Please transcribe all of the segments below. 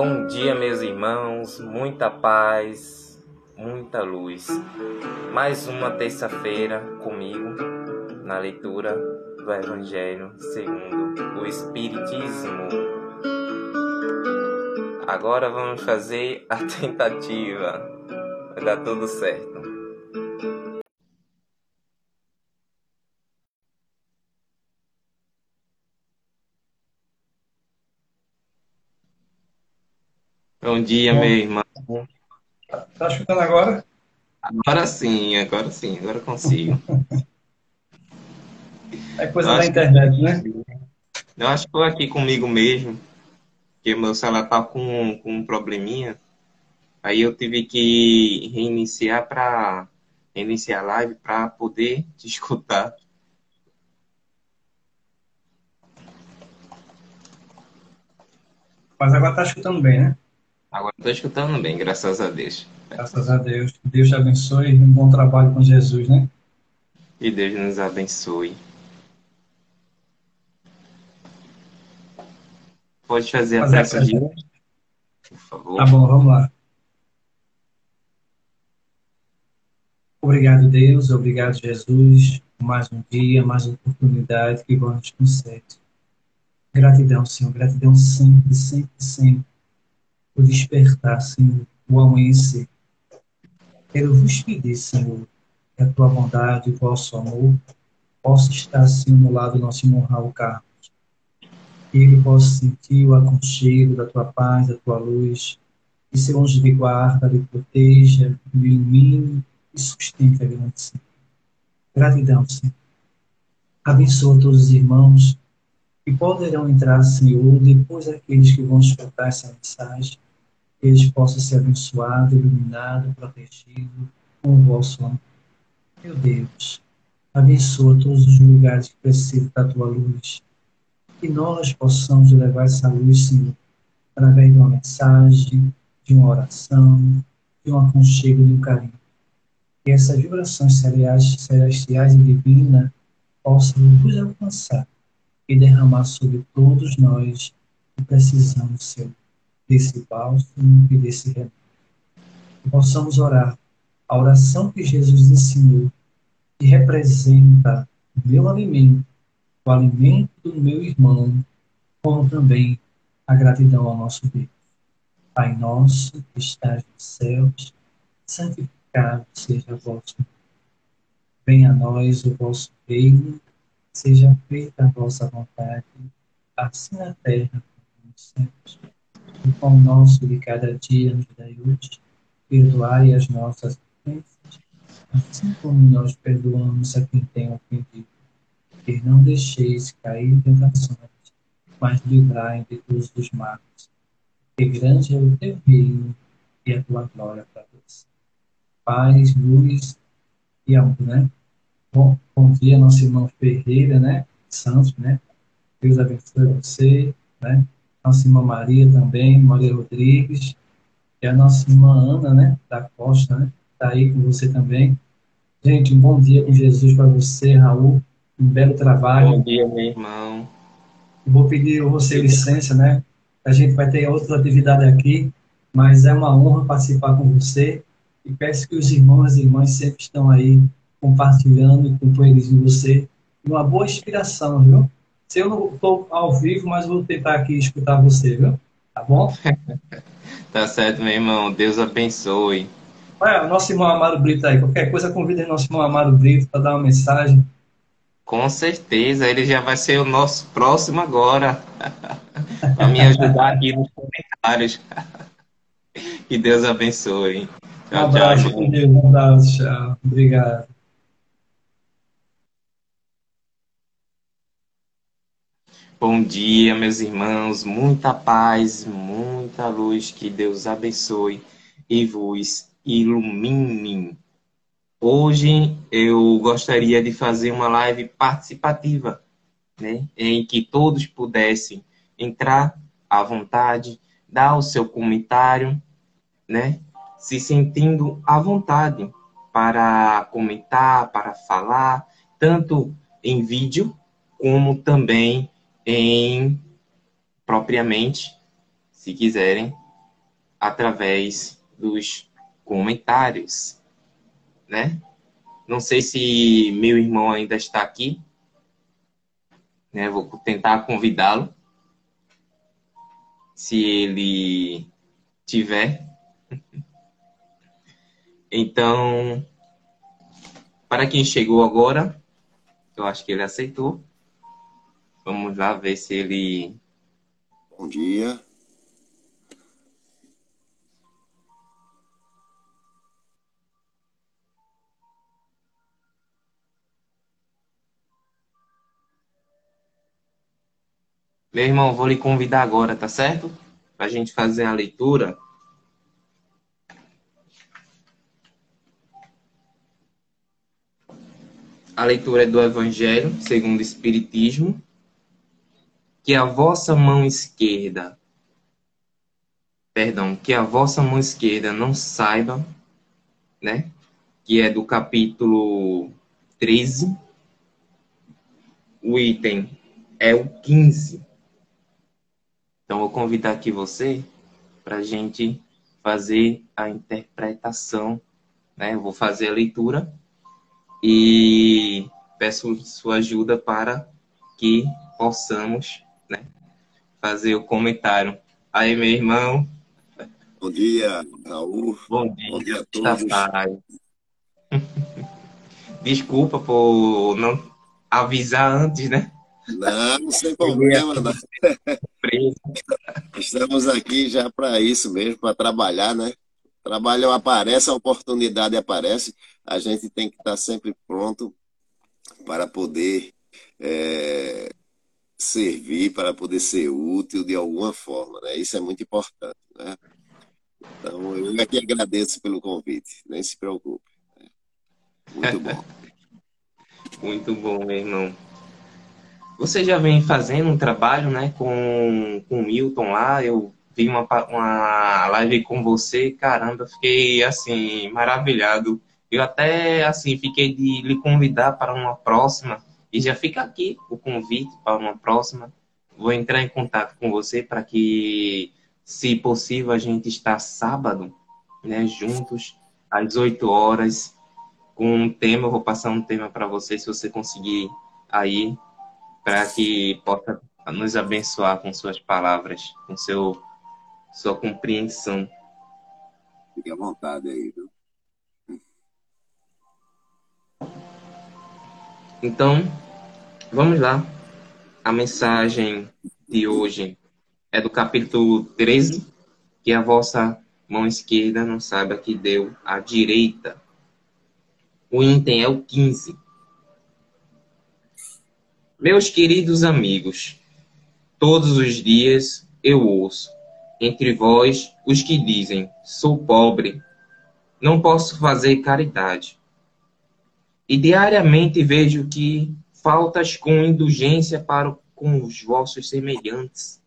Bom dia, meus irmãos, muita paz, muita luz. Mais uma terça-feira comigo na leitura do Evangelho segundo o Espiritismo. Agora vamos fazer a tentativa. Vai dar tudo certo. Bom dia, Bom, meu irmão. Tá escutando agora? Agora sim, agora sim, agora consigo. É coisa da internet, né? Eu acho que estou aqui comigo mesmo, porque meu celular tá com, com um probleminha. Aí eu tive que reiniciar para reiniciar a live para poder te escutar. Mas agora tá escutando bem, né? Agora estou escutando bem, graças a Deus. Graças a Deus. Deus te abençoe e um bom trabalho com Jesus, né? E Deus nos abençoe. Pode fazer, fazer a prece de hoje, por favor. Tá bom, vamos lá. Obrigado, Deus. Obrigado, Jesus, mais um dia, mais uma oportunidade que vos nos concede. Gratidão, Senhor. Gratidão sempre, sempre, sempre o despertar, Senhor, o amanhecer. Quero vos pedir, Senhor, que a tua bondade, o vosso amor, possa estar, Senhor, no lado do nosso irmão Raul Carlos. Que ele possa sentir o aconchego da tua paz, da tua luz, que seu anjo de guarda lhe proteja, lhe ilumine e sustente a grande Senhor. Gratidão, Senhor. Abençoa todos os irmãos que poderão entrar, Senhor, depois daqueles que vão escutar essa mensagem eles possam ser abençoados, iluminados, protegidos com o vosso amor. Meu Deus, abençoa todos os lugares que precisam da tua luz. Que nós possamos levar essa luz, Senhor, através de uma mensagem, de uma oração, de um aconchego, de um carinho. Que essas vibrações celestiais e divinas possam nos alcançar e derramar sobre todos nós que precisamos, Senhor desse bálsamo e desse remédio. Que possamos orar a oração que Jesus ensinou, que representa o meu alimento, o alimento do meu irmão, como também a gratidão ao nosso Deus. Pai nosso que estás nos céus, santificado seja o vosso. Venha a nós o vosso reino, seja feita a vossa vontade, assim na terra como nos céus. O pão nosso de cada dia nos dai hoje. Perdoai as nossas ofensas, assim como nós perdoamos a quem tem ofendido. E não deixeis cair em tentações, mas livrai de todos os males. Que grande é o teu reino e a tua glória para Deus. Paz, luz e amor, né? Bom, bom dia, nosso irmão Ferreira, né? Santos, né? Deus abençoe você, né? Nossa irmã Maria também, Maria Rodrigues, e a nossa irmã Ana, né, da Costa, né, está aí com você também. Gente, um bom dia com Jesus para você, Raul, um belo trabalho. Bom dia, meu irmão. Vou pedir a você licença, né, a gente vai ter outra atividade aqui, mas é uma honra participar com você e peço que os irmãos e irmãs sempre estão aí compartilhando com eles de você uma boa inspiração, viu? Se eu não estou ao vivo, mas vou tentar aqui escutar você, viu? Tá bom? tá certo, meu irmão. Deus abençoe. Olha, o nosso irmão Amaro Brito aí. Qualquer coisa, convida o nosso irmão Amaro Brito para dar uma mensagem. Com certeza, ele já vai ser o nosso próximo agora. para me ajudar aqui nos comentários. que Deus abençoe. Tchau, um abraço, tchau. Deus, um abraço, tchau. Obrigado. Bom dia, meus irmãos, muita paz, muita luz, que Deus abençoe e vos ilumine. Hoje eu gostaria de fazer uma live participativa, né, em que todos pudessem entrar à vontade, dar o seu comentário, né, se sentindo à vontade para comentar, para falar, tanto em vídeo como também em propriamente, se quiserem, através dos comentários, né? Não sei se meu irmão ainda está aqui, né? Vou tentar convidá-lo, se ele tiver. Então, para quem chegou agora, eu acho que ele aceitou. Vamos lá ver se ele. Bom dia. Meu irmão, vou lhe convidar agora, tá certo? Para a gente fazer a leitura. A leitura é do Evangelho segundo o Espiritismo. Que a vossa mão esquerda, perdão, que a vossa mão esquerda não saiba, né? Que é do capítulo 13. O item é o 15 então, vou convidar aqui você para a gente fazer a interpretação, né? Eu vou fazer a leitura e peço sua ajuda para que possamos, né, fazer o comentário. Aí, meu irmão. Bom dia, Raul. Bom dia, Bom dia a todos. Desculpa por não avisar antes, né? Não, sem problema. Não. Estamos aqui já para isso mesmo, para trabalhar, né? Trabalho aparece, a oportunidade aparece, a gente tem que estar sempre pronto para poder é, servir, para poder ser útil de alguma forma, né? Isso é muito importante, né? Então, eu aqui agradeço pelo convite, nem se preocupe. Né? Muito bom. muito bom, meu irmão. Você já vem fazendo um trabalho, né, com, com o Milton lá, eu vi uma, uma live com você, caramba, fiquei, assim, maravilhado. Eu até, assim, fiquei de lhe convidar para uma próxima, e já fica aqui o convite para uma próxima. Vou entrar em contato com você para que, se possível, a gente está sábado, né, juntos, às 8 horas, com um tema, eu vou passar um tema para você, se você conseguir aí para que possa nos abençoar com suas palavras, com seu sua compreensão. Fique à vontade aí, viu? Então, vamos lá. A mensagem de hoje é do capítulo 13, que a vossa mão esquerda não saiba que deu a direita. O item é o 15. Meus queridos amigos, todos os dias eu ouço entre vós os que dizem: sou pobre, não posso fazer caridade. E diariamente vejo que faltas com indulgência para com os vossos semelhantes.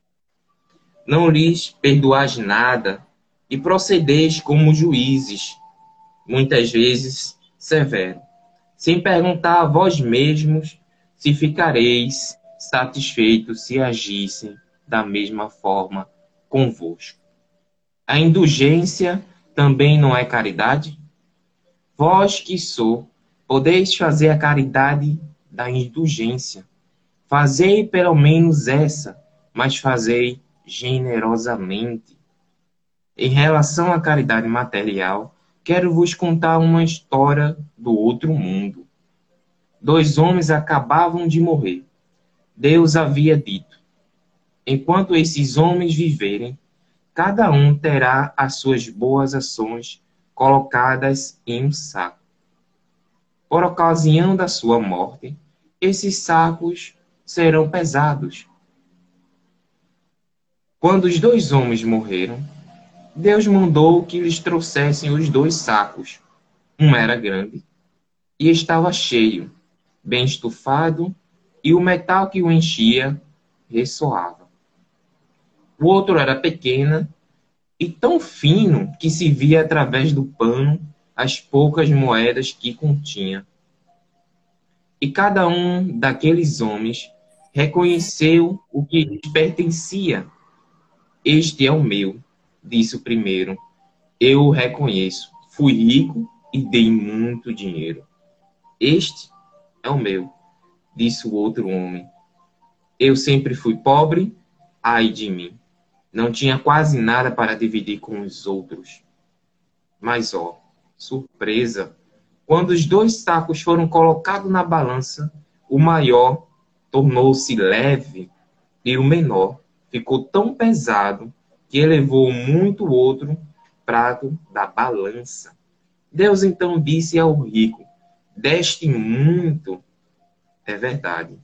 Não lhes perdoais nada e procedeis como juízes, muitas vezes severo, sem perguntar a vós mesmos se ficareis satisfeitos se agissem da mesma forma convosco. A indulgência também não é caridade? Vós que sou, podeis fazer a caridade da indulgência. Fazei pelo menos essa, mas fazei generosamente. Em relação à caridade material, quero vos contar uma história do outro mundo dois homens acabavam de morrer. Deus havia dito: Enquanto esses homens viverem, cada um terá as suas boas ações colocadas em um saco. Por ocasião da sua morte, esses sacos serão pesados. Quando os dois homens morreram, Deus mandou que lhes trouxessem os dois sacos. Um era grande e estava cheio bem estufado, e o metal que o enchia ressoava. O outro era pequena e tão fino que se via através do pano as poucas moedas que continha. E cada um daqueles homens reconheceu o que lhes pertencia. Este é o meu, disse o primeiro: Eu o reconheço. Fui rico e dei muito dinheiro. Este é o meu, disse o outro homem. Eu sempre fui pobre, ai de mim. Não tinha quase nada para dividir com os outros. Mas, ó, surpresa! Quando os dois sacos foram colocados na balança, o maior tornou-se leve e o menor ficou tão pesado que elevou muito o outro prato da balança. Deus então disse ao rico: Deste muito, é verdade,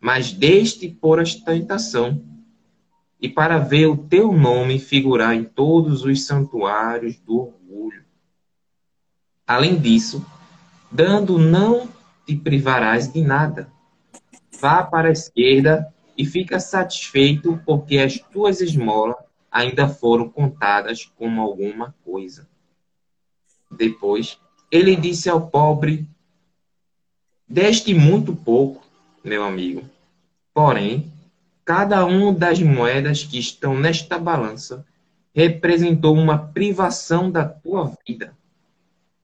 mas deste por ostentação, e para ver o teu nome figurar em todos os santuários do orgulho. Além disso, dando não te privarás de nada. Vá para a esquerda e fica satisfeito porque as tuas esmolas ainda foram contadas como alguma coisa. Depois, ele disse ao pobre: Deste muito pouco, meu amigo. Porém, cada uma das moedas que estão nesta balança representou uma privação da tua vida.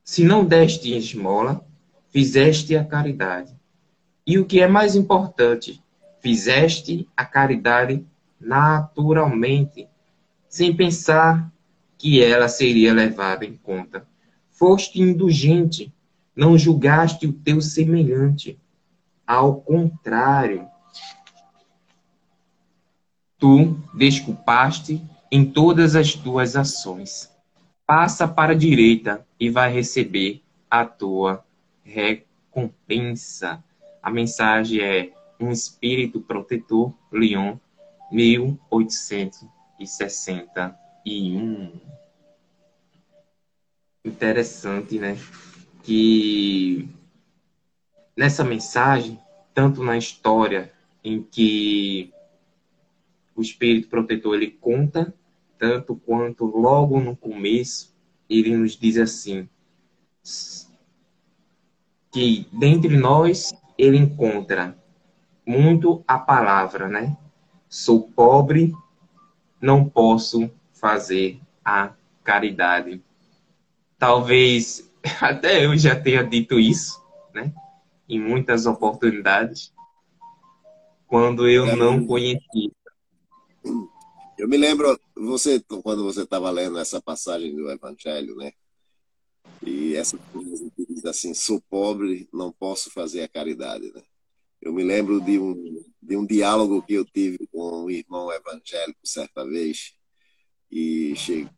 Se não deste esmola, fizeste a caridade. E o que é mais importante, fizeste a caridade naturalmente, sem pensar que ela seria levada em conta. Foste indulgente, não julgaste o teu semelhante. Ao contrário, tu desculpaste em todas as tuas ações passa para a direita e vai receber a tua recompensa. A mensagem é um espírito protetor, Lyon, 1861. Interessante, né? Que nessa mensagem, tanto na história em que o espírito protetor ele conta tanto quanto logo no começo ele nos diz assim que dentre nós ele encontra muito a palavra, né? Sou pobre, não posso fazer a caridade. Talvez até eu já tenha dito isso, né? Em muitas oportunidades, quando eu não conhecia eu me lembro, você quando você estava lendo essa passagem do Evangelho, né? E essa coisa que diz assim: sou pobre, não posso fazer a caridade, né? Eu me lembro de um, de um diálogo que eu tive com um irmão evangélico certa vez, e chegou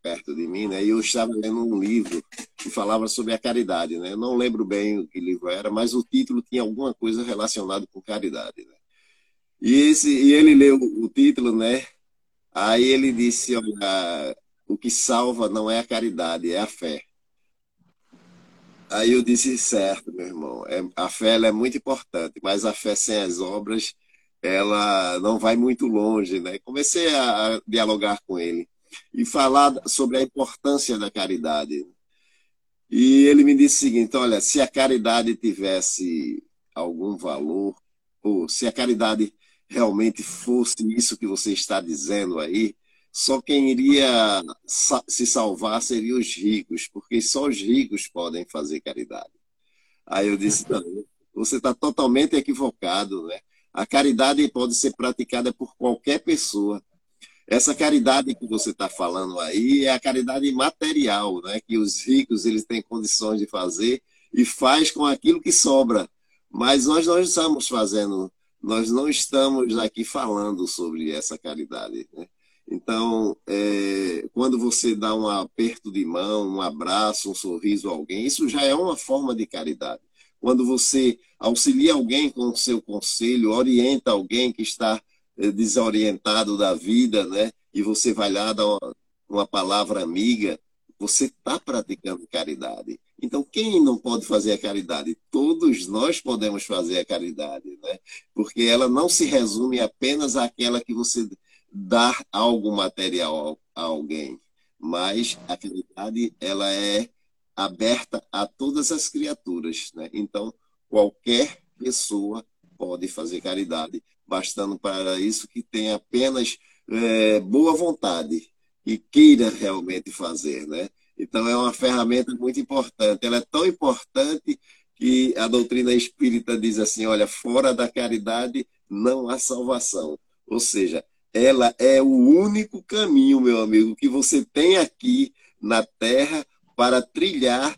perto de mim, né? E eu estava lendo um livro que falava sobre a caridade, né? Eu não lembro bem o que livro era, mas o título tinha alguma coisa relacionada com caridade, né? E, esse, e ele leu o título, né? Aí ele disse: Olha, o que salva não é a caridade, é a fé. Aí eu disse: Certo, meu irmão, é, a fé é muito importante, mas a fé sem as obras ela não vai muito longe, né? Comecei a, dialogar com ele e falar sobre a importância da caridade. E ele me disse o seguinte: olha, se a caridade tivesse algum valor, ou se a caridade realmente fosse isso que você está dizendo aí, só quem iria se salvar seriam os ricos, porque só os ricos podem fazer caridade. Aí eu disse, você está totalmente equivocado, né? A caridade pode ser praticada por qualquer pessoa. Essa caridade que você está falando aí é a caridade material, né? Que os ricos eles têm condições de fazer e faz com aquilo que sobra. Mas nós não estamos fazendo nós não estamos aqui falando sobre essa caridade. Né? Então, é, quando você dá um aperto de mão, um abraço, um sorriso a alguém, isso já é uma forma de caridade. Quando você auxilia alguém com o seu conselho, orienta alguém que está é, desorientado da vida, né? e você vai lá dar uma, uma palavra amiga, você está praticando caridade. Então, quem não pode fazer a caridade? Todos nós podemos fazer a caridade, né? porque ela não se resume apenas àquela que você dá algo material a alguém, mas a caridade ela é aberta a todas as criaturas. Né? Então, qualquer pessoa pode fazer caridade, bastando para isso que tenha apenas é, boa vontade e queira realmente fazer, né? Então é uma ferramenta muito importante. Ela é tão importante que a doutrina espírita diz assim: olha, fora da caridade não há salvação. Ou seja, ela é o único caminho, meu amigo, que você tem aqui na Terra para trilhar,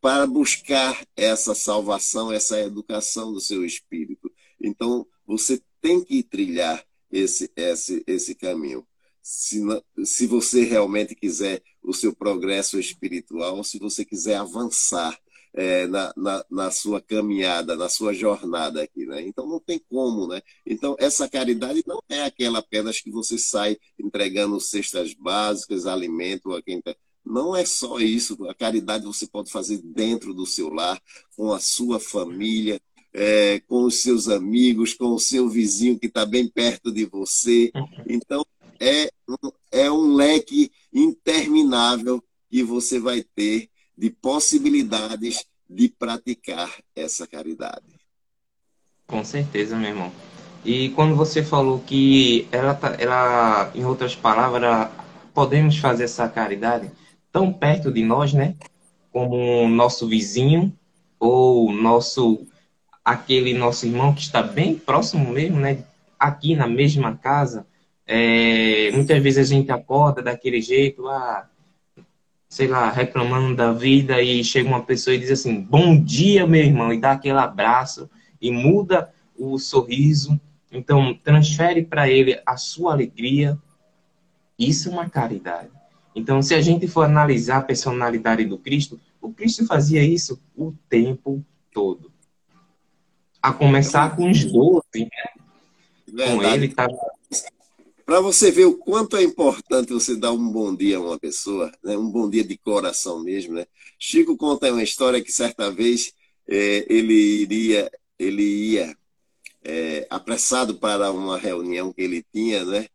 para buscar essa salvação, essa educação do seu espírito. Então, você tem que trilhar esse, esse, esse caminho. Se, se você realmente quiser o seu progresso espiritual, se você quiser avançar é, na, na, na, sua caminhada, na sua jornada aqui, né? Então não tem como, né? Então essa caridade não é aquela apenas que você sai entregando cestas básicas, alimento a quem tá... Não é só isso. A caridade você pode fazer dentro do seu lar, com a sua família, é, com os seus amigos, com o seu vizinho que está bem perto de você. Então, é, é um leque interminável que você vai ter de possibilidades de praticar essa caridade. Com certeza, meu irmão. E quando você falou que ela, tá, ela em outras palavras, podemos fazer essa caridade tão perto de nós, né? Como nosso vizinho ou nosso aquele nosso irmão que está bem próximo mesmo, né? Aqui na mesma casa. É, muitas vezes a gente acorda daquele jeito, ah, sei lá, reclamando da vida e chega uma pessoa e diz assim, bom dia, meu irmão, e dá aquele abraço e muda o sorriso. Então, transfere para ele a sua alegria. Isso é uma caridade. Então, se a gente for analisar a personalidade do Cristo, o Cristo fazia isso o tempo todo. A começar com os doze, né? Com ele estava para você ver o quanto é importante você dar um bom dia a uma pessoa, né? um bom dia de coração mesmo. Né? Chico conta uma história que certa vez é, ele iria, ele ia é, apressado para uma reunião que ele tinha, né?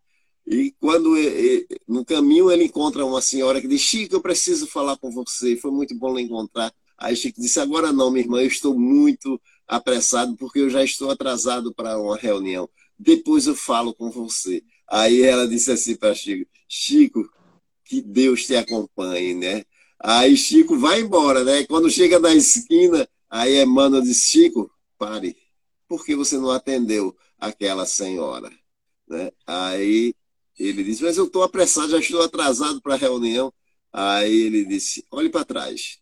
E quando ele, no caminho ele encontra uma senhora que diz: Chico, eu preciso falar com você. Foi muito bom lhe encontrar. Aí Chico disse: Agora não, minha irmã, eu estou muito apressado porque eu já estou atrasado para uma reunião. Depois eu falo com você. Aí ela disse assim para Chico: Chico, que Deus te acompanhe, né? Aí Chico vai embora, né? Quando chega na esquina, aí Emmanuel diz: Chico, pare, por que você não atendeu aquela senhora? Né? Aí ele disse: Mas eu estou apressado, já estou atrasado para a reunião. Aí ele disse: Olhe para trás.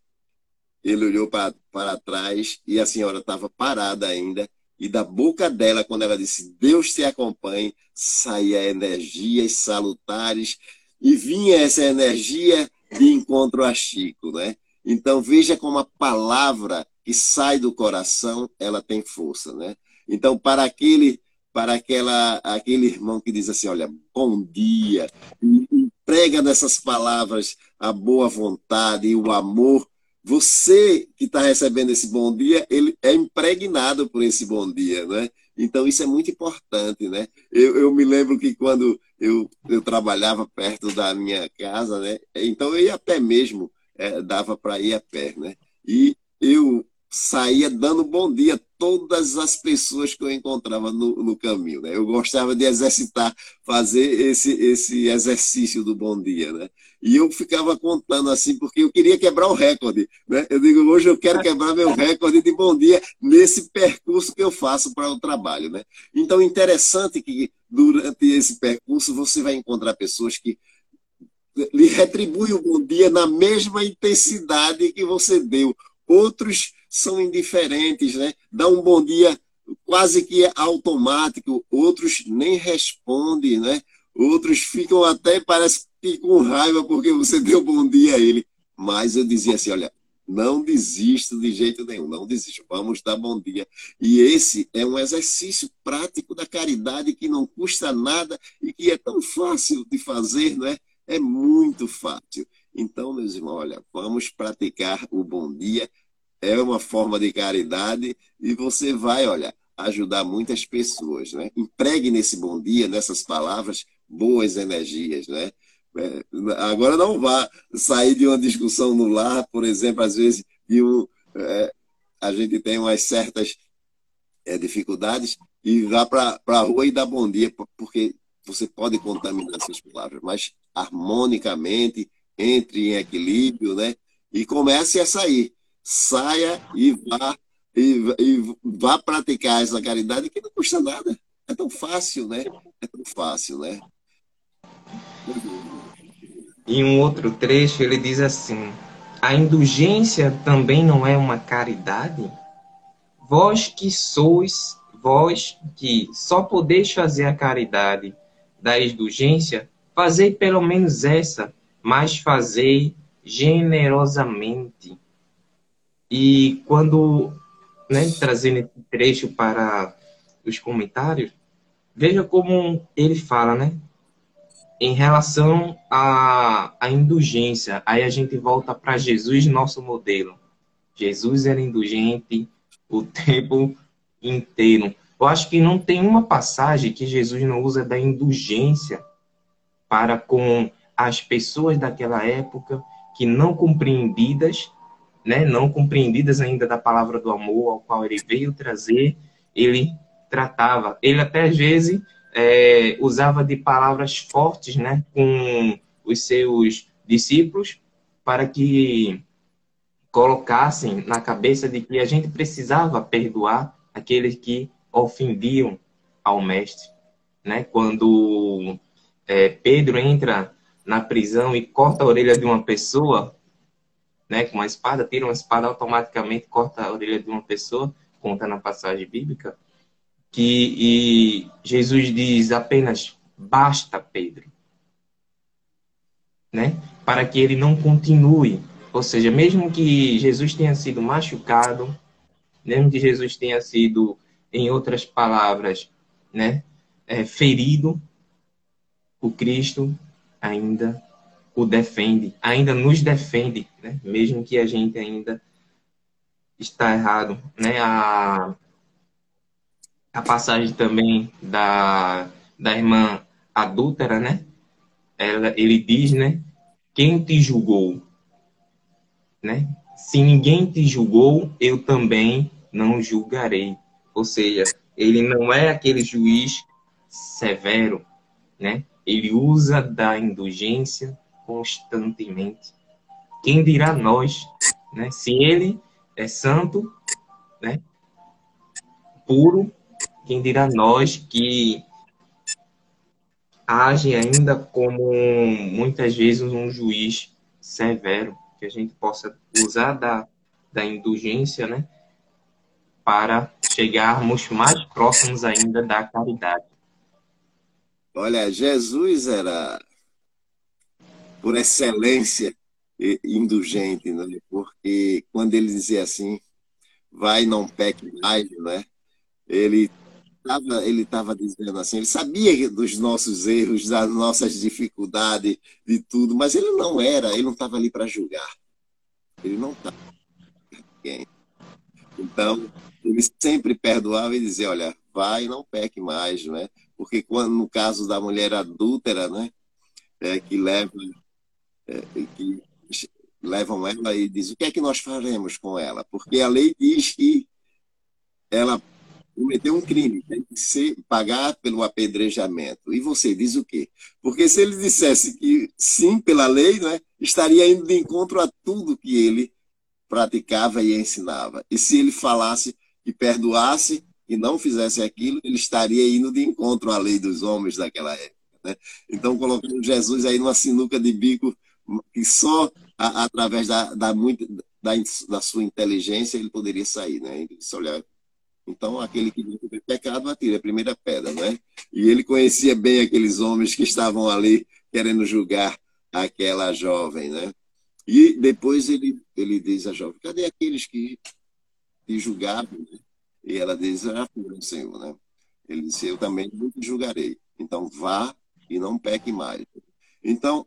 Ele olhou para trás e a senhora estava parada ainda e da boca dela, quando ela disse Deus te acompanhe, saía energias salutares e vinha essa energia de encontro a Chico, né? Então veja como a palavra que sai do coração, ela tem força, né? Então para aquele para aquela aquele irmão que diz assim, olha, bom dia, e emprega nessas palavras a boa vontade e o amor você que está recebendo esse bom dia, ele é impregnado por esse bom dia, né? Então isso é muito importante, né? Eu, eu me lembro que quando eu, eu trabalhava perto da minha casa, né? Então eu ia a pé mesmo, é, dava para ir a pé, né? E eu saía dando bom dia a todas as pessoas que eu encontrava no, no caminho. Né? Eu gostava de exercitar, fazer esse, esse exercício do bom dia. Né? E eu ficava contando assim, porque eu queria quebrar o recorde. Né? Eu digo, hoje eu quero quebrar meu recorde de bom dia nesse percurso que eu faço para o trabalho. Né? Então, interessante que durante esse percurso você vai encontrar pessoas que lhe retribuem o bom dia na mesma intensidade que você deu. Outros são indiferentes, né? Dá um bom dia quase que automático, outros nem respondem, né? Outros ficam até, parece que com raiva porque você deu bom dia a ele. Mas eu dizia assim, olha, não desista de jeito nenhum, não desista, vamos dar bom dia. E esse é um exercício prático da caridade que não custa nada e que é tão fácil de fazer, não é? É muito fácil. Então, meus irmãos, olha, vamos praticar o bom dia é uma forma de caridade e você vai, olha, ajudar muitas pessoas, né? Empregue nesse bom dia, nessas palavras, boas energias, né? É, agora não vá sair de uma discussão no lar, por exemplo, às vezes de um, é, a gente tem umas certas é, dificuldades e vá para a rua e dá bom dia, porque você pode contaminar suas palavras, mas harmonicamente, entre em equilíbrio, né? E comece a sair. Saia e vá, e, e vá praticar essa caridade que não custa nada. É tão fácil, né? É tão fácil, né? Em um outro trecho, ele diz assim: A indulgência também não é uma caridade? Vós que sois, vós que só podeis fazer a caridade da indulgência, fazei pelo menos essa, mas fazei generosamente. E quando, né, trazendo esse trecho para os comentários, veja como ele fala, né? Em relação à, à indulgência, aí a gente volta para Jesus, nosso modelo. Jesus era indulgente o tempo inteiro. Eu acho que não tem uma passagem que Jesus não usa da indulgência para com as pessoas daquela época que não compreendidas, né, não compreendidas ainda da palavra do amor ao qual ele veio trazer, ele tratava. Ele até às vezes é, usava de palavras fortes, né, com os seus discípulos para que colocassem na cabeça de que a gente precisava perdoar aqueles que ofendiam ao mestre, né? Quando é, Pedro entra na prisão e corta a orelha de uma pessoa, né? Com uma espada, tira uma espada automaticamente corta a orelha de uma pessoa, conta na passagem bíblica, que Jesus diz apenas basta, Pedro, né? Para que ele não continue ou seja, mesmo que Jesus tenha sido machucado, mesmo que Jesus tenha sido, em outras palavras, né, é, ferido, o Cristo ainda o defende, ainda nos defende, né? mesmo que a gente ainda está errado. Né? A, a passagem também da, da irmã adúltera, né? Ela, ele diz, né? Quem te julgou? né? Se ninguém te julgou, eu também não julgarei. Ou seja, ele não é aquele juiz severo, né? Ele usa da indulgência constantemente. Quem dirá nós, né? Se ele é santo, né? Puro, quem dirá nós que age ainda como muitas vezes um juiz severo, que a gente possa usar da, da indulgência, né? Para chegarmos mais próximos ainda da caridade. Olha, Jesus era, por excelência, indulgente, né? porque quando ele dizia assim, vai, não peque mais, né? ele estava ele tava dizendo assim, ele sabia dos nossos erros, das nossas dificuldades, de tudo, mas ele não era, ele não estava ali para julgar. Ele não estava. Então, ele sempre perdoava e dizia, olha, vai, não peque mais, né? Porque quando no caso da mulher adúltera, né, é, que leva é, que levam ela e diz o que é que nós faremos com ela? Porque a lei diz que ela cometeu um crime, tem que ser, pagar pelo apedrejamento. E você diz o quê? Porque se ele dissesse que sim, pela lei, né, estaria indo de encontro a tudo que ele praticava e ensinava. E se ele falasse e perdoasse e não fizesse aquilo, ele estaria indo de encontro à lei dos homens daquela época. Né? Então, colocando Jesus aí numa sinuca de bico que só a, através da, da, muito, da, da, sua inteligência ele poderia sair. Né? Ele disse, olha, então, aquele que não tem pecado, atira a primeira pedra, né? E ele conhecia bem aqueles homens que estavam ali querendo julgar aquela jovem, né? E depois ele, ele diz à jovem, cadê aqueles que te julgavam? Né? E ela diz, ah, foram, Senhor, né? Ele disse, eu também não te julgarei. Então, vá e não peque mais. Então,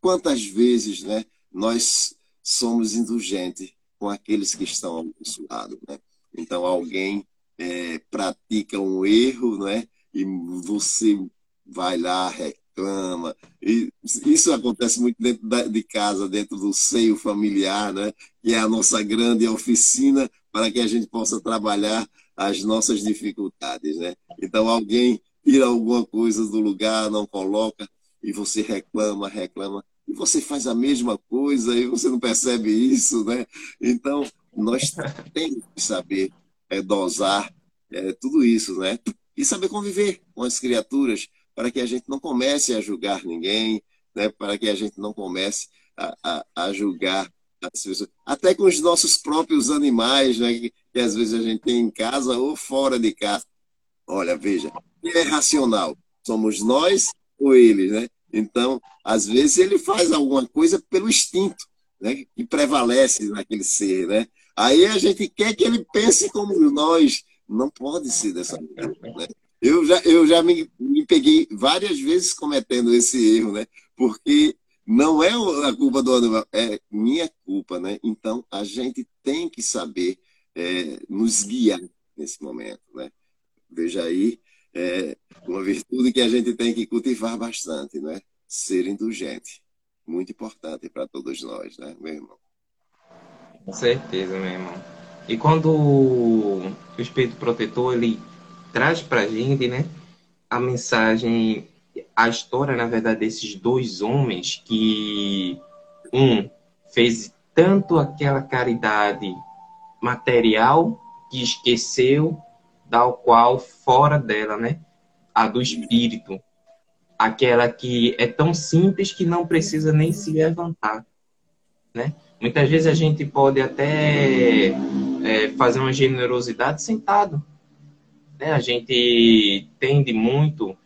quantas vezes, né, nós somos indulgentes com aqueles que estão ao nosso lado, né? Então, alguém é, pratica um erro, né? E você vai lá, reclama. E isso acontece muito dentro de casa, dentro do seio familiar, né? Que é a nossa grande oficina para que a gente possa trabalhar as nossas dificuldades, né? Então, alguém tira alguma coisa do lugar, não coloca, e você reclama, reclama, e você faz a mesma coisa e você não percebe isso, né? Então, nós temos que saber é, dosar é, tudo isso, né? E saber conviver com as criaturas para que a gente não comece a julgar ninguém, né? Para que a gente não comece a, a, a julgar as pessoas, até com os nossos próprios animais, né? Que, que às vezes a gente tem em casa ou fora de casa. Olha, veja, é racional. Somos nós ou eles, né? Então, às vezes ele faz alguma coisa pelo instinto, né? Que prevalece naquele ser, né? Aí a gente quer que ele pense como nós. Não pode ser dessa maneira, né? Eu já, eu já me, me peguei várias vezes cometendo esse erro, né? Porque não é a culpa do animal, é minha culpa, né? Então a gente tem que saber é, nos guiar nesse momento, né? Veja aí, é uma virtude que a gente tem que cultivar bastante, né? Ser indulgente. Muito importante para todos nós, né, meu irmão? Com certeza, meu irmão. E quando o Espírito Protetor, ele traz para a gente, né, a mensagem, a história, na verdade, desses dois homens que um fez tanto aquela caridade material que esqueceu da qual fora dela, né? A do espírito. Aquela que é tão simples que não precisa nem se levantar, né? Muitas vezes a gente pode até é, fazer uma generosidade sentado. Né? A gente tende muito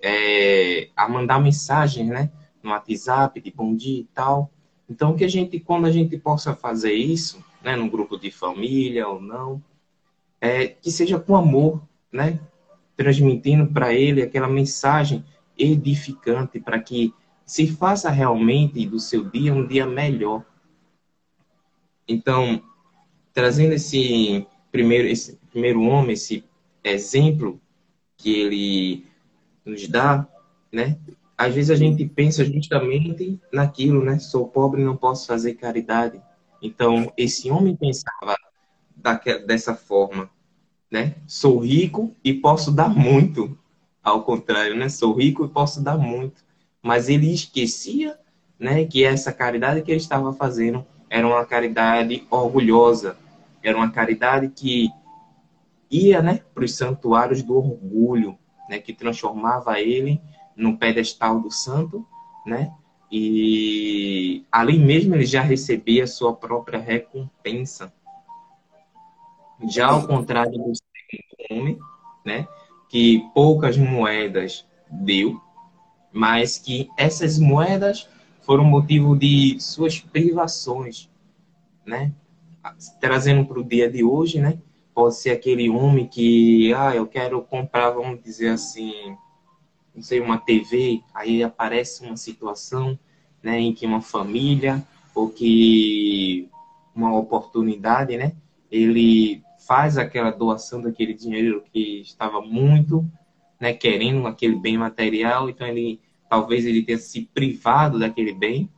é, a mandar mensagens né? no WhatsApp de bom dia e tal. Então, que a gente, quando a gente possa fazer isso, né, num grupo de família ou não, é, que seja com amor, né? Transmitindo para ele aquela mensagem edificante para que se faça realmente do seu dia um dia melhor. Então, trazendo esse primeiro, esse primeiro homem, esse exemplo que ele nos dá, né? Às vezes a gente pensa justamente naquilo, né? Sou pobre, não posso fazer caridade. Então, esse homem pensava dessa forma, né? Sou rico e posso dar muito. Ao contrário, né? Sou rico e posso dar muito. Mas ele esquecia, né, que essa caridade que ele estava fazendo era uma caridade orgulhosa, era uma caridade que ia, né, para os santuários do orgulho, né, que transformava ele no pedestal do santo, né? E ali mesmo ele já recebia a sua própria recompensa. Já ao contrário do homem, né, que poucas moedas deu, mas que essas moedas foram motivo de suas privações, né? Trazendo para o dia de hoje, né? Pode ser aquele homem que, ah, eu quero comprar, vamos dizer assim, não sei, uma TV, aí aparece uma situação, né, em que uma família ou que uma oportunidade, né, ele faz aquela doação daquele dinheiro que estava muito, né, querendo aquele bem material, então ele talvez ele tenha se privado daquele bem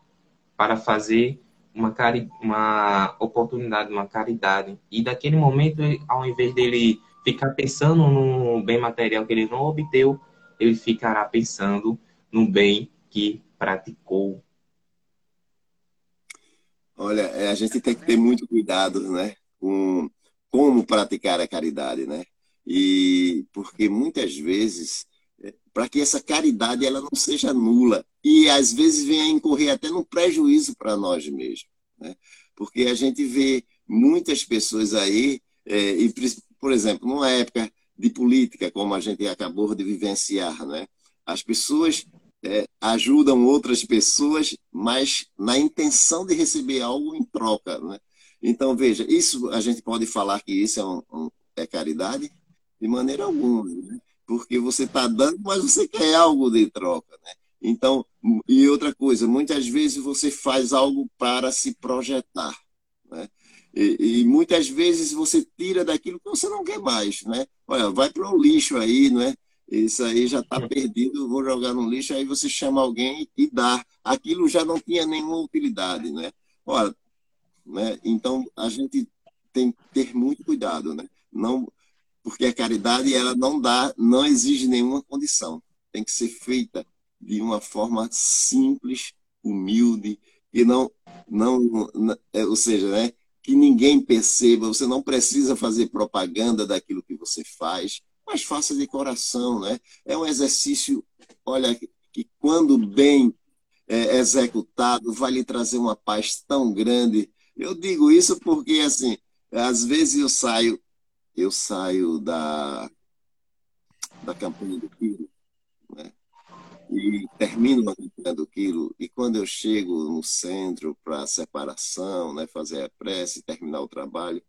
para fazer uma, cari uma oportunidade, uma caridade. E daquele momento, ao invés dele ficar pensando no bem material que ele não obteve, ele ficará pensando no bem que praticou. Olha, é, a gente tem que ter muito cuidado, né, com como praticar a caridade, né? E porque muitas vezes é, para que essa caridade ela não seja nula e às vezes venha a incorrer até no prejuízo para nós mesmos, né? Porque a gente vê muitas pessoas aí é, e por exemplo numa época de política como a gente acabou de vivenciar, né? As pessoas é, ajudam outras pessoas, mas na intenção de receber algo em troca, né? Então, veja, isso a gente pode falar que isso é, um, um, é caridade? De maneira alguma, né? porque você está dando, mas você quer algo de troca. Né? Então, e outra coisa, muitas vezes você faz algo para se projetar. Né? E, e, muitas vezes você tira daquilo que você não quer mais. Né? Olha, vai para o lixo aí, não é? Isso aí já está perdido, vou jogar no lixo, aí você chama alguém e dá. Aquilo já não tinha nenhuma utilidade, né? Olha, né? Então, a gente tem que ter muito cuidado, né? Não, porque a caridade ela não dá, não exige nenhuma condição. Tem que ser feita de uma forma simples, humilde, e não, não, é, ou seja, né, que ninguém perceba, você não precisa fazer propaganda daquilo que você faz, mas faça de coração, né? É um exercício, olha, que quando bem é, executado, vai lhe trazer uma paz tão grande. Eu digo isso porque, assim, às vezes eu saio, eu saio da, da campanha do quilo, né? e termino a campanha do quilo, e quando eu chego no centro para a separação, né, fazer a prece, terminar o trabalho,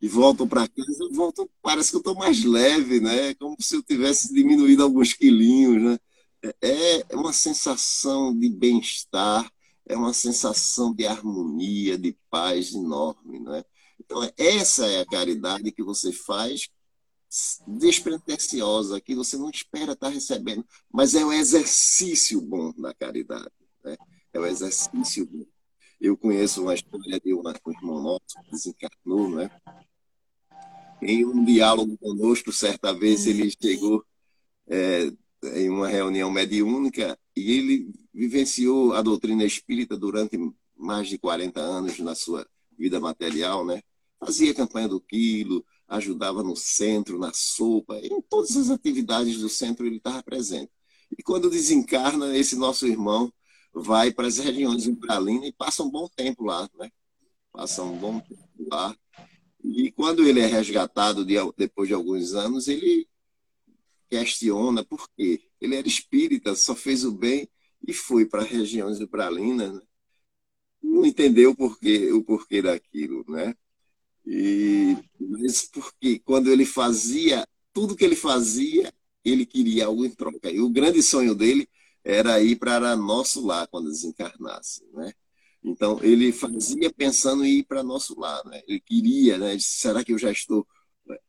e volto para casa, volto, parece que eu estou mais leve, né? Como se eu tivesse diminuído alguns quilinhos, né? É, é uma sensação de bem-estar, é uma sensação de harmonia, de paz enorme, né? Então, essa é a caridade que você faz despretensiosa, que você não espera estar recebendo, mas é um exercício bom da caridade. Né? É um exercício bom. Eu conheço uma história de uma, um irmão nosso que desencarnou, né? Em um diálogo conosco, certa vez ele chegou é, em uma reunião mediúnica e ele vivenciou a doutrina espírita durante mais de 40 anos na sua vida material, né? Fazia campanha do quilo, ajudava no centro, na sopa, em todas as atividades do centro ele estava presente. E quando desencarna, esse nosso irmão vai para as regiões de Umbralina e passa um bom tempo lá, né? Passa um bom tempo lá. E quando ele é resgatado de, depois de alguns anos, ele questiona por quê. Ele era espírita, só fez o bem e foi para as regiões de Umbralina, né? Não entendeu o porquê, o porquê daquilo, né? E, mas porque quando ele fazia, tudo que ele fazia, ele queria algo em troca. E o grande sonho dele era ir para nosso lar quando desencarnasse, né? Então, ele fazia pensando em ir para nosso lar, né? Ele queria, né? Será que eu já estou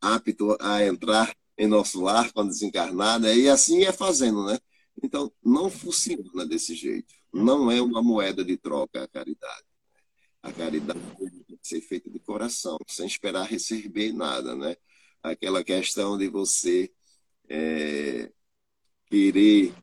apto a entrar em nosso lar quando desencarnar, né? E assim ia fazendo, né? Então, não funciona desse jeito. Não é uma moeda de troca a caridade. A caridade tem que ser feita de coração, sem esperar receber nada, né? Aquela questão de você é, querer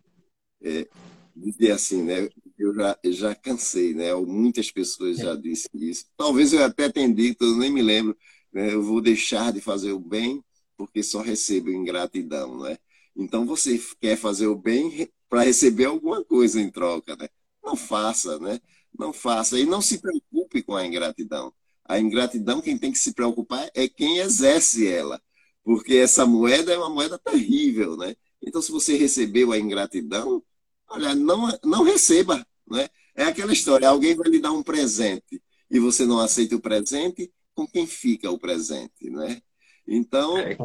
é, dizer assim, né? Eu já, já cansei, né? Muitas pessoas já disseram isso. Talvez eu até tenha dito, eu nem me lembro. Né? Eu vou deixar de fazer o bem porque só recebo ingratidão, né? Então você quer fazer o bem para receber alguma coisa em troca, né? Não faça, né? Não faça. E não se preocupe com a ingratidão. A ingratidão, quem tem que se preocupar é quem exerce ela. Porque essa moeda é uma moeda terrível, né? Então, se você recebeu a ingratidão, olha, não, não receba, né? É aquela história, alguém vai lhe dar um presente e você não aceita o presente, com quem fica o presente, né? Então, é,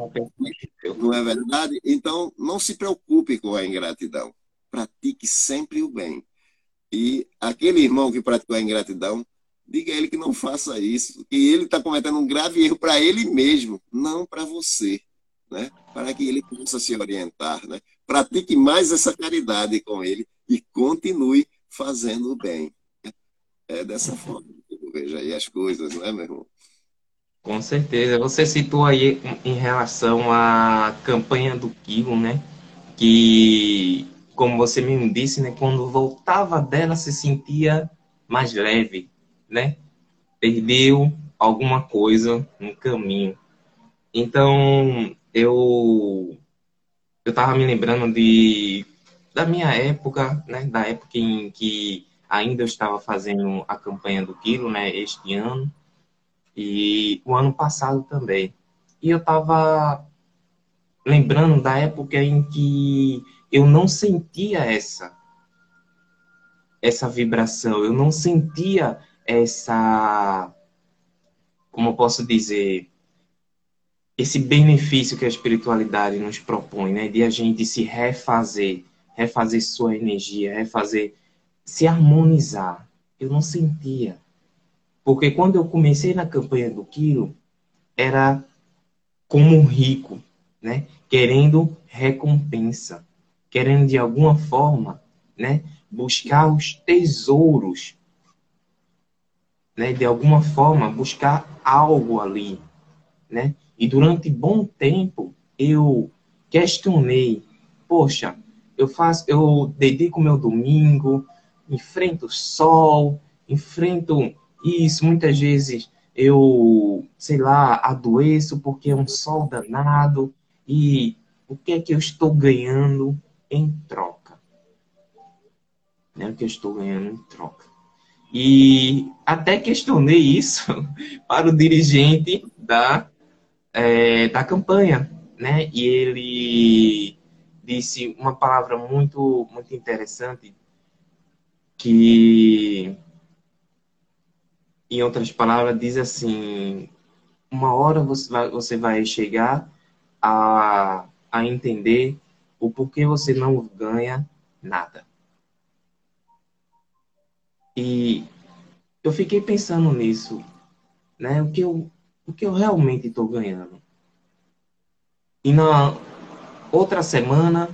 não é verdade? Então, não se preocupe com a ingratidão. Pratique sempre o bem. E aquele irmão que praticou a ingratidão, diga a ele que não faça isso, que ele está cometendo um grave erro para ele mesmo, não para você, né? para que ele possa se orientar. Né? Pratique mais essa caridade com ele e continue fazendo o bem. É dessa forma que eu vejo aí as coisas, não é, meu irmão? Com certeza. Você citou aí em relação à campanha do Quilo, né? Que como você mesmo disse, né, quando voltava dela se sentia mais leve, né? Perdeu alguma coisa no caminho. Então, eu eu tava me lembrando de da minha época, né, da época em que ainda eu estava fazendo a campanha do quilo, né, este ano e o ano passado também. E eu tava lembrando da época em que eu não sentia essa essa vibração, eu não sentia essa como eu posso dizer esse benefício que a espiritualidade nos propõe, né, de a gente se refazer, refazer sua energia, refazer, se harmonizar. Eu não sentia. Porque quando eu comecei na campanha do quilo, era como um rico, né, querendo recompensa querendo de alguma forma, né, buscar os tesouros, né, de alguma forma buscar algo ali, né? E durante bom tempo eu questionei, poxa, eu faço, eu dedico meu domingo, enfrento o sol, enfrento isso. Muitas vezes eu, sei lá, adoeço porque é um sol danado. E o que é que eu estou ganhando em troca? Né? O que eu estou ganhando em troca? E até questionei isso para o dirigente da, é, da campanha, né? E ele disse uma palavra muito, muito interessante que, em outras palavras, diz assim: uma hora você vai, você vai chegar a, a entender o porquê você não ganha nada. E eu fiquei pensando nisso, né? O que eu, o que eu realmente estou ganhando. E na outra semana,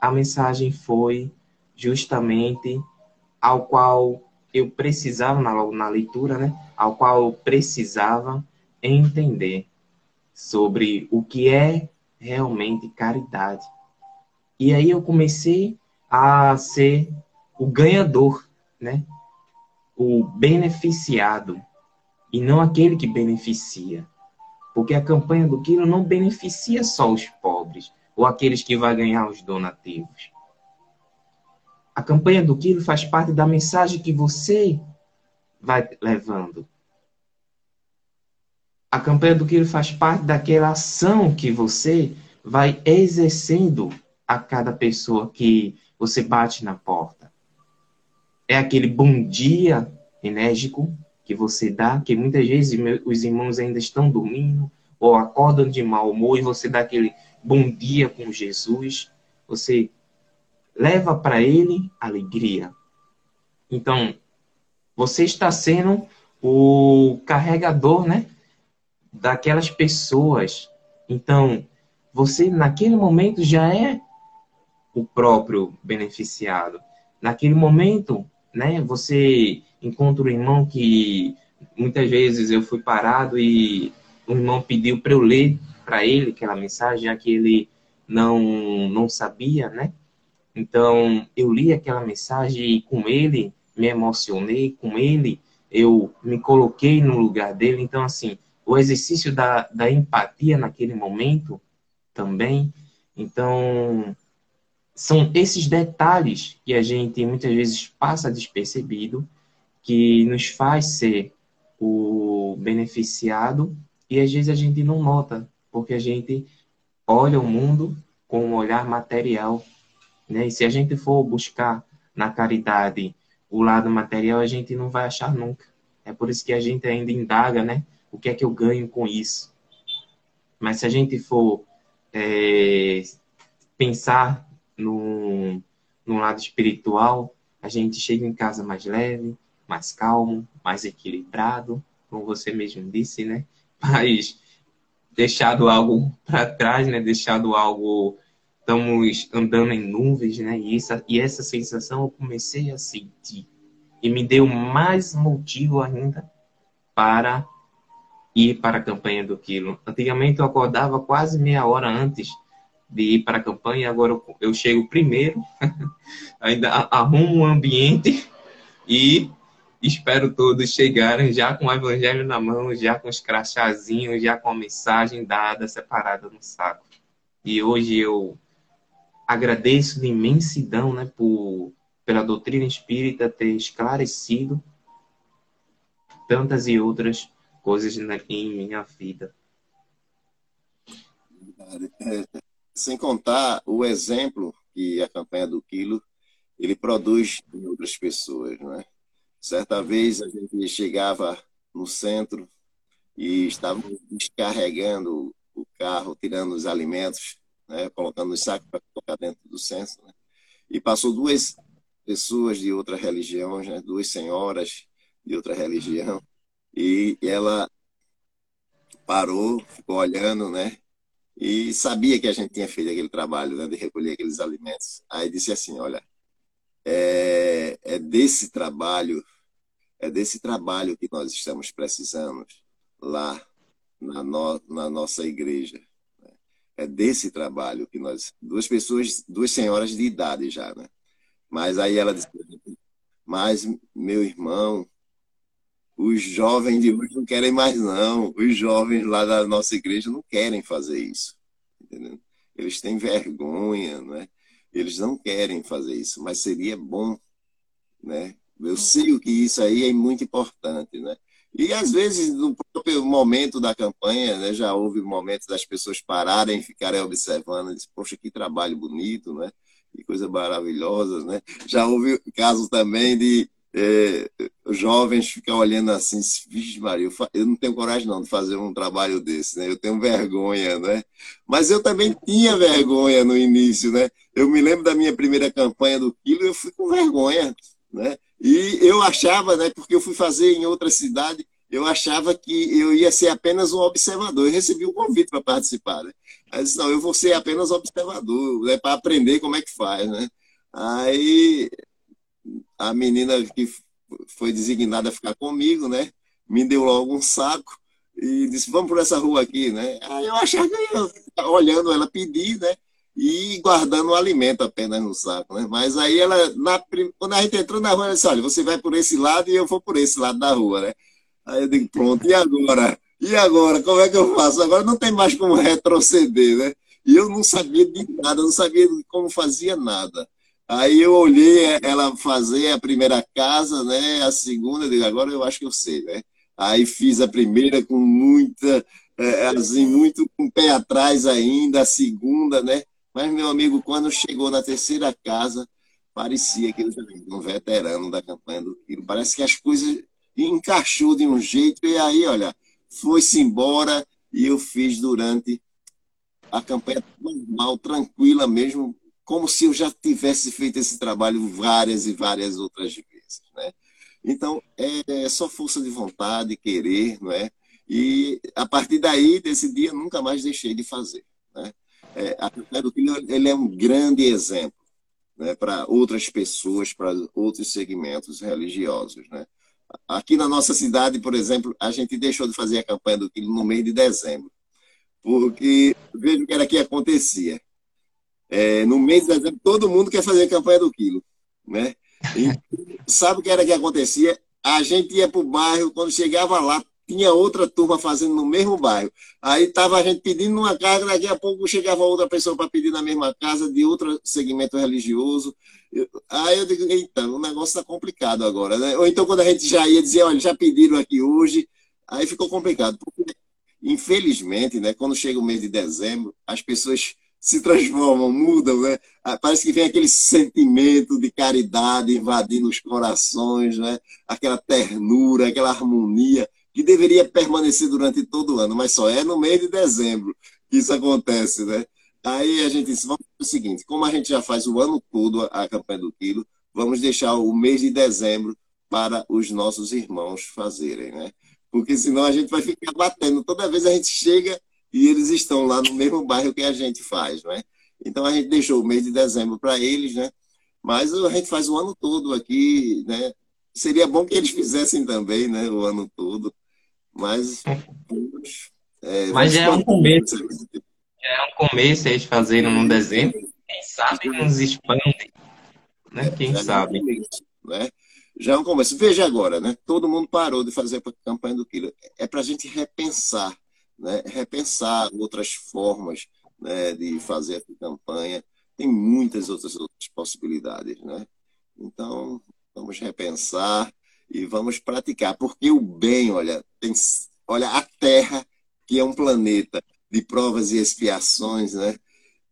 a mensagem foi justamente ao qual eu precisava, na, na leitura, né? Ao qual eu precisava entender sobre o que é realmente caridade. E aí eu comecei a ser o ganhador, né? o beneficiado e não aquele que beneficia. Porque a campanha do Quilo não beneficia só os pobres ou aqueles que vão ganhar os donativos. A campanha do Quilo faz parte da mensagem que você vai levando. A campanha do Quilo faz parte daquela ação que você vai exercendo a cada pessoa que você bate na porta é aquele bom dia enérgico que você dá, que muitas vezes os irmãos ainda estão dormindo ou acordam de mau humor e você dá aquele bom dia com Jesus, você leva para ele alegria. Então, você está sendo o carregador, né, daquelas pessoas. Então, você naquele momento já é o próprio beneficiado. Naquele momento, né? Você encontra um irmão que muitas vezes eu fui parado e um irmão pediu para eu ler para ele aquela mensagem, que ele não não sabia, né? Então eu li aquela mensagem e com ele me emocionei, com ele eu me coloquei no lugar dele. Então assim, o exercício da, da empatia naquele momento também. Então são esses detalhes que a gente muitas vezes passa despercebido, que nos faz ser o beneficiado e às vezes a gente não nota, porque a gente olha o mundo com um olhar material. Né? E se a gente for buscar na caridade o lado material, a gente não vai achar nunca. É por isso que a gente ainda indaga, né? O que é que eu ganho com isso? Mas se a gente for é, pensar no, no lado espiritual, a gente chega em casa mais leve, mais calmo, mais equilibrado, como você mesmo disse, né? Mas deixado algo para trás, né? Deixado algo estamos andando em nuvens, né? E essa e essa sensação eu comecei a sentir e me deu mais motivo ainda para ir para a campanha do quilo. Antigamente eu acordava quase meia hora antes de ir para a campanha, agora eu chego primeiro, ainda arrumo o um ambiente e espero todos chegarem já com o evangelho na mão, já com os crachazinhos, já com a mensagem dada, separada no saco. E hoje eu agradeço de imensidão né, por, pela doutrina espírita ter esclarecido tantas e outras coisas em minha vida. É, sem contar o exemplo que a campanha do Quilo ele produz em outras pessoas, né? Certa vez a gente chegava no centro e estávamos descarregando o carro, tirando os alimentos, né? colocando os sacos para colocar dentro do centro. Né? E passou duas pessoas de outra religião, né? duas senhoras de outra religião, e ela parou, ficou olhando, né? e sabia que a gente tinha feito aquele trabalho né, de recolher aqueles alimentos. Aí disse assim, olha, é, é desse trabalho, é desse trabalho que nós estamos precisando lá na, no, na nossa igreja. É desse trabalho que nós. Duas pessoas, duas senhoras de idade já, né? Mas aí ela disse: Mas, meu irmão, os jovens de hoje não querem mais, não. Os jovens lá da nossa igreja não querem fazer isso. Entendeu? Eles têm vergonha, né? Eles não querem fazer isso, mas seria bom, né? Eu sei que isso aí é muito importante, né? E às vezes, no próprio momento da campanha, né, já houve momentos das pessoas pararem ficarem observando, dizer, poxa, que trabalho bonito, né? Que coisa maravilhosa, né? Já houve casos também de é, jovens ficar olhando assim, vixe Maria, eu não tenho coragem não de fazer um trabalho desse, né? Eu tenho vergonha, né? Mas eu também tinha vergonha no início, né? Eu me lembro da minha primeira campanha do Quilo, eu fui com vergonha, né? E eu achava, né, porque eu fui fazer em outra cidade, eu achava que eu ia ser apenas um observador. Eu recebi um convite para participar, né? Aí eu disse, não, eu vou ser apenas observador, né, para aprender como é que faz, né? Aí a menina que foi designada a ficar comigo, né? Me deu logo um saco e disse, vamos por essa rua aqui, né? Aí eu achava eu olhando ela pedir, né? E guardando o alimento apenas no saco, né? Mas aí ela, na, quando a gente entrou na rua, ela disse, olha, você vai por esse lado e eu vou por esse lado da rua, né? Aí eu digo, pronto, e agora? E agora? Como é que eu faço? Agora não tem mais como retroceder, né? E eu não sabia de nada, não sabia como fazia nada. Aí eu olhei ela fazer a primeira casa, né? A segunda, eu digo, agora eu acho que eu sei, né? Aí fiz a primeira com muita, é, assim, muito com o pé atrás ainda, a segunda, né? Mas, meu amigo, quando chegou na terceira casa, parecia que ele um veterano da campanha do Quilo. Parece que as coisas encaixou de um jeito, e aí, olha, foi-se embora e eu fiz durante a campanha normal, tranquila mesmo, como se eu já tivesse feito esse trabalho várias e várias outras vezes, né? Então, é só força de vontade, querer, não é? E a partir daí, desse dia, nunca mais deixei de fazer, né? É, a Campanha do Filho, ele é um grande exemplo né, para outras pessoas, para outros segmentos religiosos, né? Aqui na nossa cidade, por exemplo, a gente deixou de fazer a campanha do quilo no mês de dezembro, porque veja o que era que acontecia. É, no mês de dezembro, todo mundo quer fazer a campanha do quilo. Né? E sabe o que era que acontecia? A gente ia para o bairro, quando chegava lá, tinha outra turma fazendo no mesmo bairro. Aí estava a gente pedindo uma casa, daqui a pouco chegava outra pessoa para pedir na mesma casa, de outro segmento religioso. Aí eu digo, eita, o negócio está complicado agora. Né? Ou então, quando a gente já ia dizer, olha, já pediram aqui hoje, aí ficou complicado. Porque, infelizmente, né, quando chega o mês de dezembro, as pessoas se transformam, mudam, né? Ah, parece que vem aquele sentimento de caridade invadindo os corações, né? Aquela ternura, aquela harmonia que deveria permanecer durante todo o ano, mas só é no mês de dezembro que isso acontece, né? Aí a gente disse, vamos fazer o seguinte, como a gente já faz o ano todo a campanha do quilo, vamos deixar o mês de dezembro para os nossos irmãos fazerem, né? Porque senão a gente vai ficar batendo. Toda vez a gente chega e eles estão lá no mesmo bairro que a gente faz, né? Então a gente deixou o mês de dezembro para eles, né? Mas a gente faz o ano todo aqui, né? Seria bom que eles fizessem também, né? O ano todo. Mas. É, Mas já é um começo. Já é um começo eles fazerem no dezembro. Quem sabe nos expande. Né? Quem já sabe. É um começo, né? Já é um começo. Veja agora, né? Todo mundo parou de fazer a campanha do Quilo. É para a gente repensar né, repensar outras formas né, de fazer essa campanha. Tem muitas outras, outras possibilidades. Né? Então, vamos repensar e vamos praticar, porque o bem, olha, tem, olha a Terra, que é um planeta de provas e expiações, né?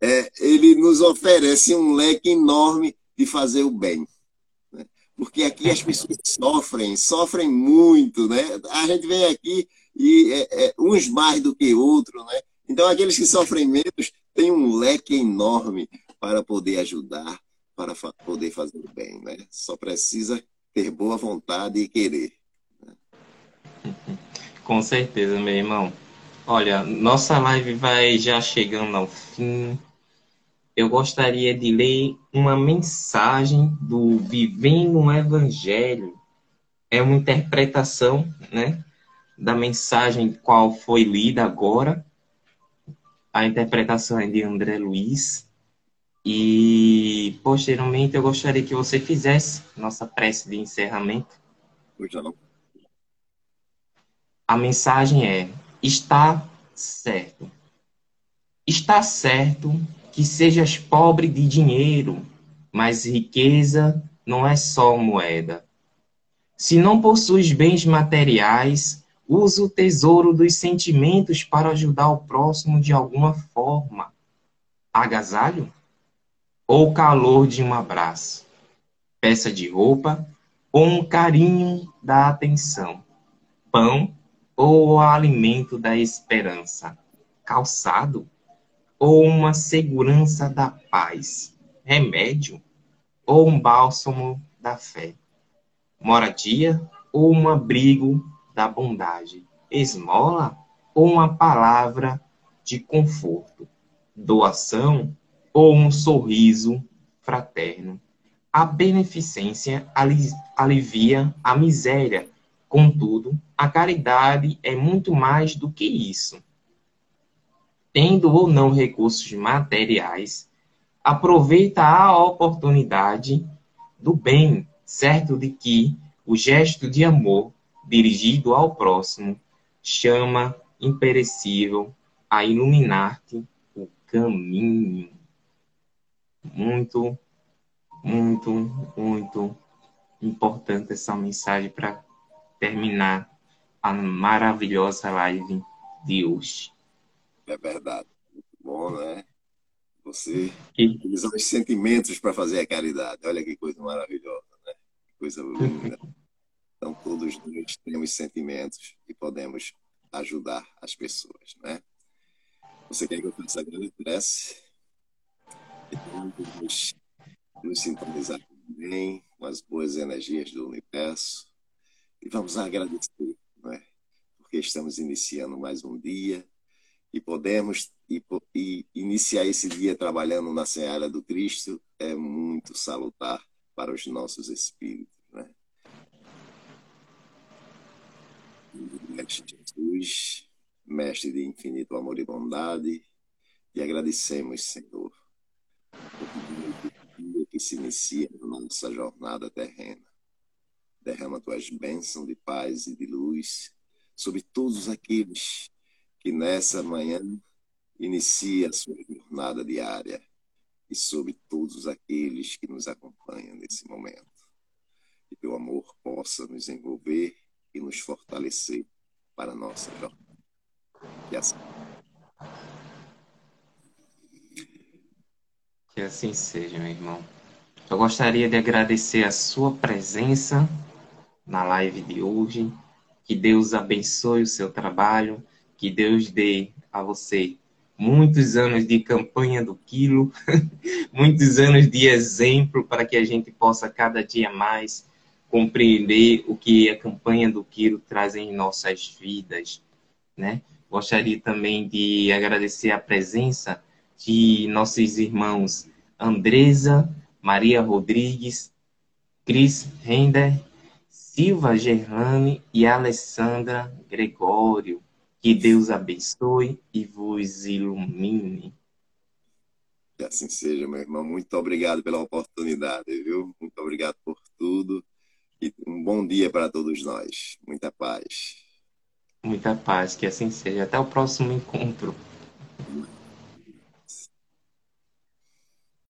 É, ele nos oferece um leque enorme de fazer o bem. Né? Porque aqui as pessoas sofrem, sofrem muito, né? A gente vem aqui e é, é, uns mais do que outros, né? Então, aqueles que sofrem menos têm um leque enorme para poder ajudar, para poder fazer o bem, né? Só precisa ter boa vontade e querer. Né? Com certeza, meu irmão. Olha, nossa live vai já chegando ao fim. Eu gostaria de ler uma mensagem do Vivendo um Evangelho. É uma interpretação, né? da mensagem qual foi lida agora. A interpretação é de André Luiz. E, posteriormente, eu gostaria que você fizesse nossa prece de encerramento. Pois não. A mensagem é: está certo. Está certo que sejas pobre de dinheiro, mas riqueza não é só moeda. Se não possuis bens materiais, usa o tesouro dos sentimentos para ajudar o próximo de alguma forma. Agasalho? Ou calor de um abraço? Peça de roupa? Ou um carinho da atenção? Pão? Ou o alimento da esperança? Calçado? Ou uma segurança da paz? Remédio? Ou um bálsamo da fé? Moradia? Ou um abrigo da bondade, esmola ou uma palavra de conforto, doação ou um sorriso fraterno. A beneficência alivia a miséria, contudo, a caridade é muito mais do que isso. Tendo ou não recursos materiais, aproveita a oportunidade do bem, certo de que o gesto de amor dirigido ao próximo, chama imperecível a iluminar-te o caminho. Muito, muito, muito importante essa mensagem para terminar a maravilhosa live de hoje. É verdade. Muito bom, né? Você e... utilizar os sentimentos para fazer a caridade. Olha que coisa maravilhosa, né? Que coisa linda. Então, todos nós temos sentimentos e podemos ajudar as pessoas, né? Você quer que eu faça a grande prece? Vamos nos sintonizar bem com as boas energias do universo e vamos agradecer, não é? Porque estamos iniciando mais um dia e podemos e, e iniciar esse dia trabalhando na seara do Cristo é muito salutar para os nossos espíritos. Mestre Jesus, Mestre de infinito amor e bondade, e agradecemos, Senhor, que se inicia na nossa jornada terrena. Derrama tuas bênçãos de paz e de luz sobre todos aqueles que nessa manhã inicia a sua jornada diária e sobre todos aqueles que nos acompanham nesse momento. Que teu amor possa nos envolver e nos fortalecer para a nossa jornada. Que assim. Que assim seja, meu irmão. Eu gostaria de agradecer a sua presença na live de hoje. Que Deus abençoe o seu trabalho. Que Deus dê a você muitos anos de campanha do quilo, muitos anos de exemplo para que a gente possa cada dia mais compreender o que a campanha do Quiro traz em nossas vidas, né? Gostaria também de agradecer a presença de nossos irmãos Andresa, Maria Rodrigues, Cris Render, Silva Gerlane e Alessandra Gregório. Que Deus abençoe e vos ilumine. Que assim seja, meu irmão. Muito obrigado pela oportunidade, viu? Muito obrigado por tudo. E um bom dia para todos nós. Muita paz. Muita paz, que assim seja. Até o próximo encontro.